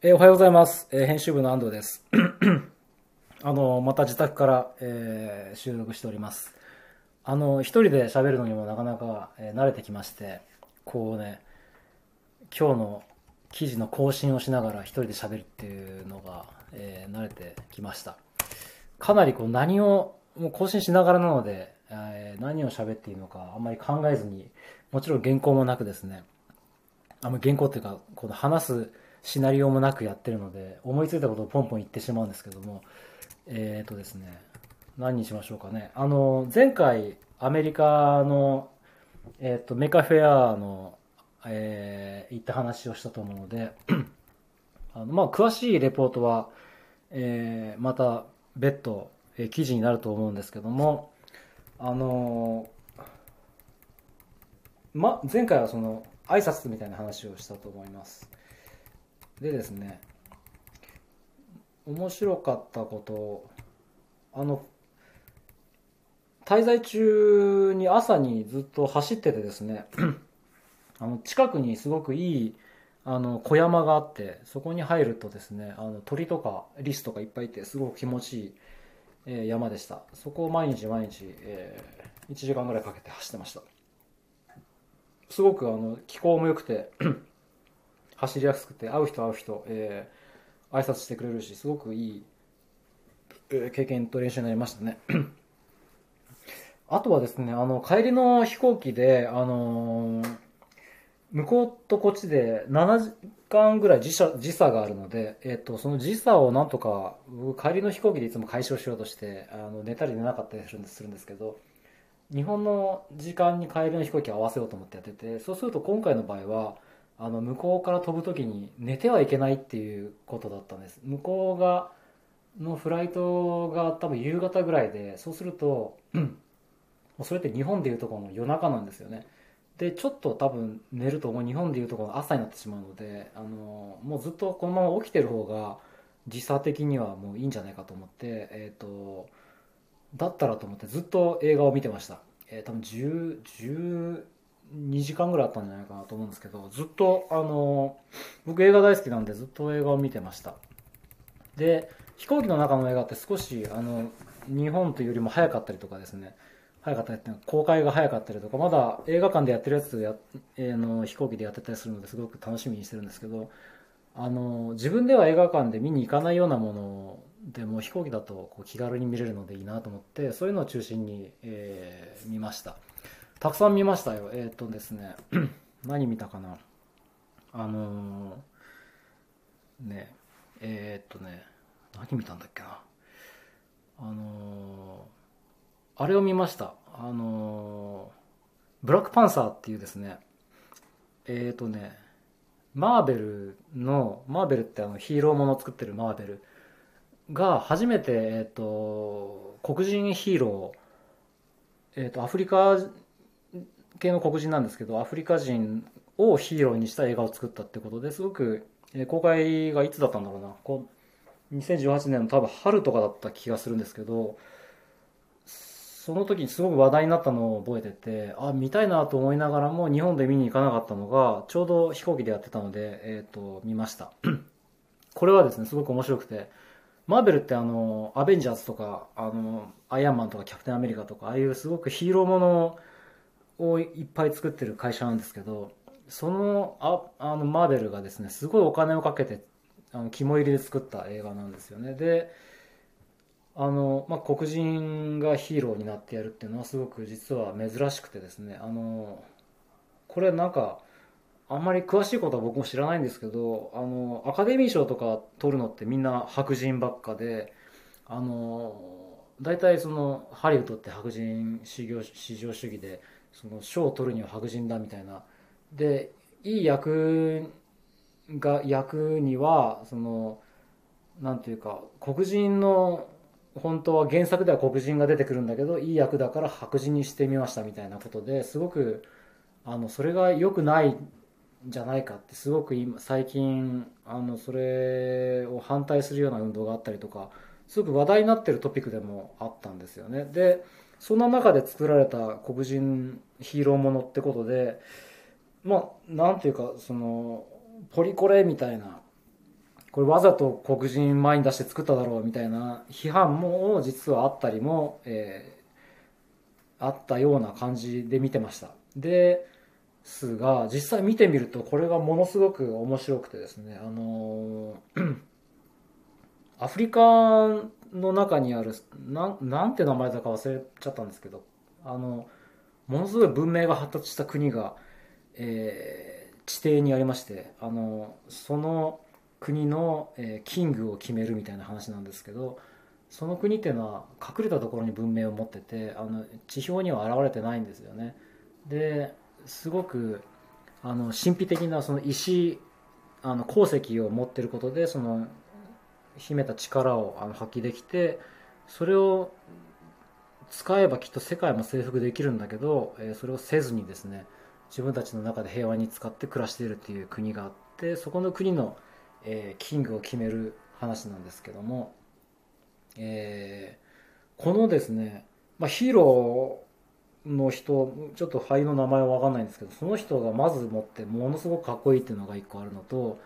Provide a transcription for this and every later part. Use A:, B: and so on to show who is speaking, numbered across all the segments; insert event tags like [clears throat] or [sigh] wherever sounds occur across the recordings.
A: えーおはようございます。えー編集部の安藤です。[clears throat] あの、また自宅から、えー収録しております。あの、一人で喋るのにもなかなか、え慣れてきまして、こうね、今日の記事の更新をしながら一人で喋るっていうのが、え慣れてきました。かなりこう何を、もう更新しながらなので、え何を喋っていいのかあんまり考えずに、もちろん原稿もなくですね、あんま原稿っていうか、この話すシナリオもなくやってるので、思いついたことをポンポン言ってしまうんですけども、えーとですね、何にしましょうかね。あの、前回、アメリカの、えーと、メカフェアの、えー行った話をしたと思うので、[clears throat] あのまあ、詳しいレポートは、えーまた別途、えー記事になると思うんですけども、あのま、前回はその挨拶みたいな話をしたと思いますでですね面白かったことあの滞在中に朝にずっと走っててですねあの近くにすごくいいあの小山があってそこに入るとですねあの鳥とかリスとかいっぱいいてすごく気持ちいい、えー山でした。そこを毎日毎日、え1時間ぐらいかけて走ってました。すごくあの気候も良くて走りやすくて会う人会う人、えー挨拶してくれるしすごくいい、経験と練習になりましたね。あとはですねあの帰りの飛行機であのー向こうとこっちで7時間ぐらい時差時差があるので、えっとその時差をなんとか僕帰りの飛行機でいつも解消しようとしてあの寝たり寝なかったりするんでするんですけど日本の時間に帰りの飛行機を合わせようと思ってやっててそうすると今回の場合はあの向こうから飛ぶ時に寝てはいけないっていうことだったんです。向こうがのフライトが多分夕方ぐらいでそうすると、それって日本でいうとこの夜中なんですよね。でちょっと多分寝るともう日本でいうところの朝になってしまうのであのもうずっとこのまま起きてる方が時差的にはもういいんじゃないかと思ってえっ、とだったらと思ってずっと映画を見てました、えー、多分10 10 2時間ぐらいあったんじゃないかなと思うんですけどずっとあの僕映画大好きなんでずっと映画を見てました。で飛行機の中の映画って少しあの日本というよりも早かったりとかですね。早かったりっていうのは公開が早かったりとかまだ映画館でやってるやつや、えーの飛行機でやってたりするのですごく楽しみにしてるんですけどあの自分では映画館で見に行かないようなものでも飛行機だとこう気軽に見れるのでいいなと思ってそういうのを中心に、えー見ました。たくさん見ましたよ。えーっとですね [clears throat] 何見たかな。あのーねえーっとね何見たんだっけな。あのーあれを見ました。あのーブラックパンサーっていうですねえっ、とねマーベルのマーベルってあのヒーローものを作ってるマーベルが初めて、えっと黒人ヒーロー、えっとアフリカ系の黒人なんですけどアフリカ人をヒーローにした映画を作ったってことですごく、え公開がいつだったんだろうな。こう2018年の多分春とかだった気がするんですけどその時にすごく話題になったのを覚えててあ見たいなと思いながらも日本で見に行かなかったのがちょうど飛行機でやってたので、えー、と見ました。[clears throat] これはですねすごく面白くてマーベルってあのアベンジャーズとかあのアイアンマンとかキャプテンアメリカとかああいうすごくヒーローものをいっぱい作ってる会社なんですけどそのああのマーベルがですねすごいお金をかけてあの肝入りで作った映画なんですよね。であの、まあ、黒人がヒーローになってやるっていうのはすごく実は珍しくてですねあのこれなんかあんまり詳しいことは僕も知らないんですけどあのアカデミー賞とか取るのってみんな白人ばっかであの大体そのハリウッドって白人至上至上主義でその賞を取るには白人だみたいな。でいい役が役にはそのなんていうか黒人の本当は原作では黒人が出てくるんだけどいい役だから白人にしてみましたみたいなことですごくあのそれが良くないんじゃないかってすごく今最近あのそれを反対するような運動があったりとかすごく話題になってるトピックでもあったんですよね。でそんな中で作られた黒人ヒーローものってことでまあなんていうかそのポリコレみたいなこれわざと黒人前に出して作っただろうみたいな批判も実はあったりも、えー、あったような感じで見てました。ですが実際見てみるとこれがものすごく面白くてですねあの [clears throat] アフリカの中にあるななんて名前だか忘れちゃったんですけどあのものすごい文明が発達した国が、えー、地底にありましてあのその国の、えー、キングを決めるみたいな話なんですけどその国っていうのは隠れたところに文明を持っててあの地表には現れてないんですよね。ですごくあの神秘的なその石あの鉱石を持ってることでその秘めた力をあの発揮できてそれを使えばきっと世界も征服できるんだけど、えそれをせずにですね自分たちの中で平和に使って暮らしているっていう国があってそこの国の、えキングを決める話なんですけども、え、このですね、まあ、ヒーローの人ちょっと俳優の名前は分かんないんですけどその人がまず持ってものすごくかっこいいっていうのが一個あるのと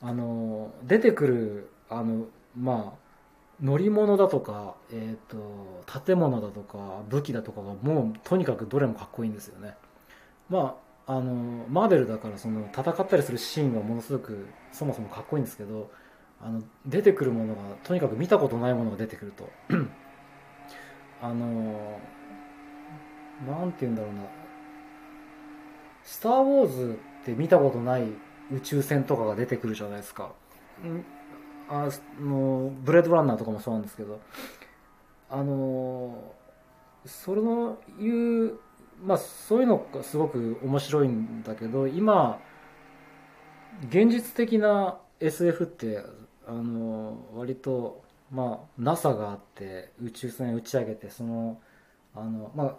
A: あの出てくるあのまあ乗り物だとか、えーと、建物だとか武器だとかがもうとにかくどれもかっこいいんですよね。まああのマーベルだからその戦ったりするシーンがものすごくそもそもかっこいいんですけどあの出てくるものがとにかく見たことないものが出てくると。[clears throat] あのなんて言うんだろうな「スター・ウォーズ」って見たことない宇宙船とかが出てくるじゃないですか。あのブレードランナーとかもそうなんですけどあのそれのいうまあそういうのがすごく面白いんだけど今現実的な SF ってあの割とまあ NASA があって宇宙船打ち上げてそのあのまあ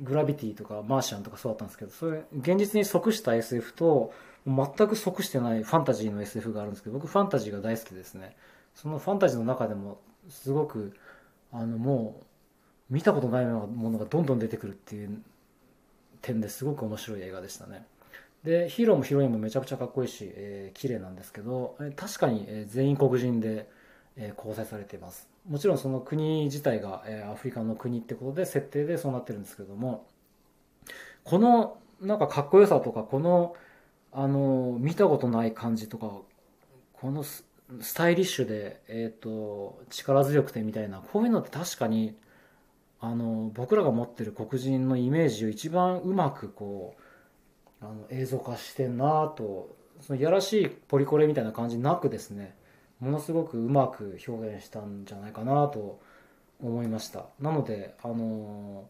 A: グラビティとかマーシャンとかそうだったんですけどそれ現実に即した SF と全く即してないファンタジーの SF があるんですけど僕ファンタジーが大好きですね。そのファンタジーの中でもすごくあのもう見たことないようなものがどんどん出てくるっていう点ですごく面白い映画でしたね。でヒーローもヒロインもめちゃくちゃかっこいいし、えー、綺麗なんですけど確かに、全員黒人で、えー、構成されています。もちろんその国自体が、え、アフリカの国ってことで設定でそうなってるんですけどもこのなんかかっこよさとかこのあの見たことない感じとかこのスタイリッシュで、えーと、力強くてみたいなこういうのって確かにあの僕らが持ってる黒人のイメージを一番うまくこうあの映像化してんなとそのやらしいポリコレみたいな感じなくですねものすごくうまく表現したんじゃないかなと思いました。なのであの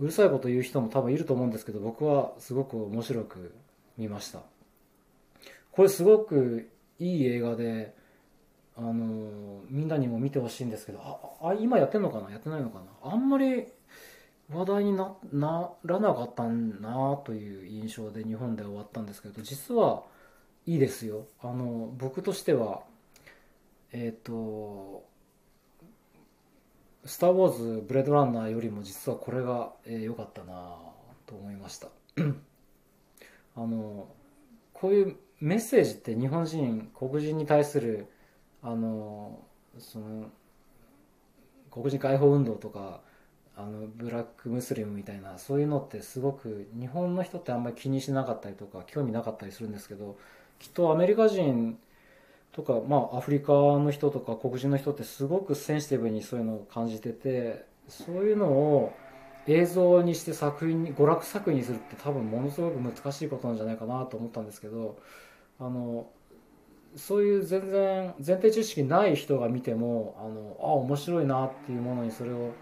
A: うるさいこと言う人も多分いると思うんですけど僕はすごく面白く見ました。これすごくいい映画であのみんなにも見てほしいんですけどああ今やってんのかな？やってないのかな？あんまり話題にならなかったなという印象で日本で終わったんですけど実はいいですよ。あの僕としてはえっ、ー、と「スター・ウォーズ・ブレードランナー」よりも実はこれが良、えー、かったなと思いました。あのこういうメッセージって日本人黒人に対するあのその黒人解放運動とかあのブラックムスリムみたいなそういうのってすごく日本の人ってあんまり気にしなかったりとか興味なかったりするんですけどきっとアメリカ人とか、まあ、アフリカの人とか黒人の人ってすごくセンシティブにそういうのを感じててそういうのを映像にして作品に娯楽作品にするって多分ものすごく難しいことなんじゃないかなと思ったんですけどあのそういう全然前提知識ない人が見てもあのあ面白いなっていうものにそれを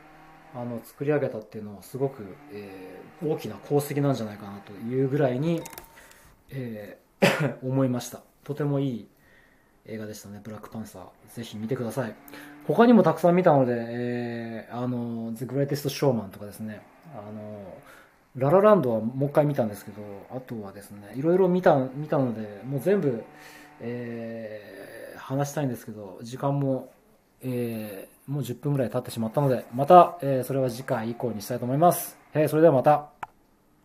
A: あの作り上げたっていうのはすごく、えー、大きな功績なんじゃないかなというぐらいに、えー、[coughs] 思いました。とてもいい映画でしたねブラックパンサー。ぜひ見てください。他にもたくさん見たので、えー、あの、The Greatest Showman とかですね、あの、ララランドはもう一回見たんですけど、あとはですね、いろいろ見た、見たので、もう全部、えー、話したいんですけど、時間も、えー、もう10分ぐらい経ってしまったので、また、えー、それは次回以降にしたいと思います。えー、それではまた。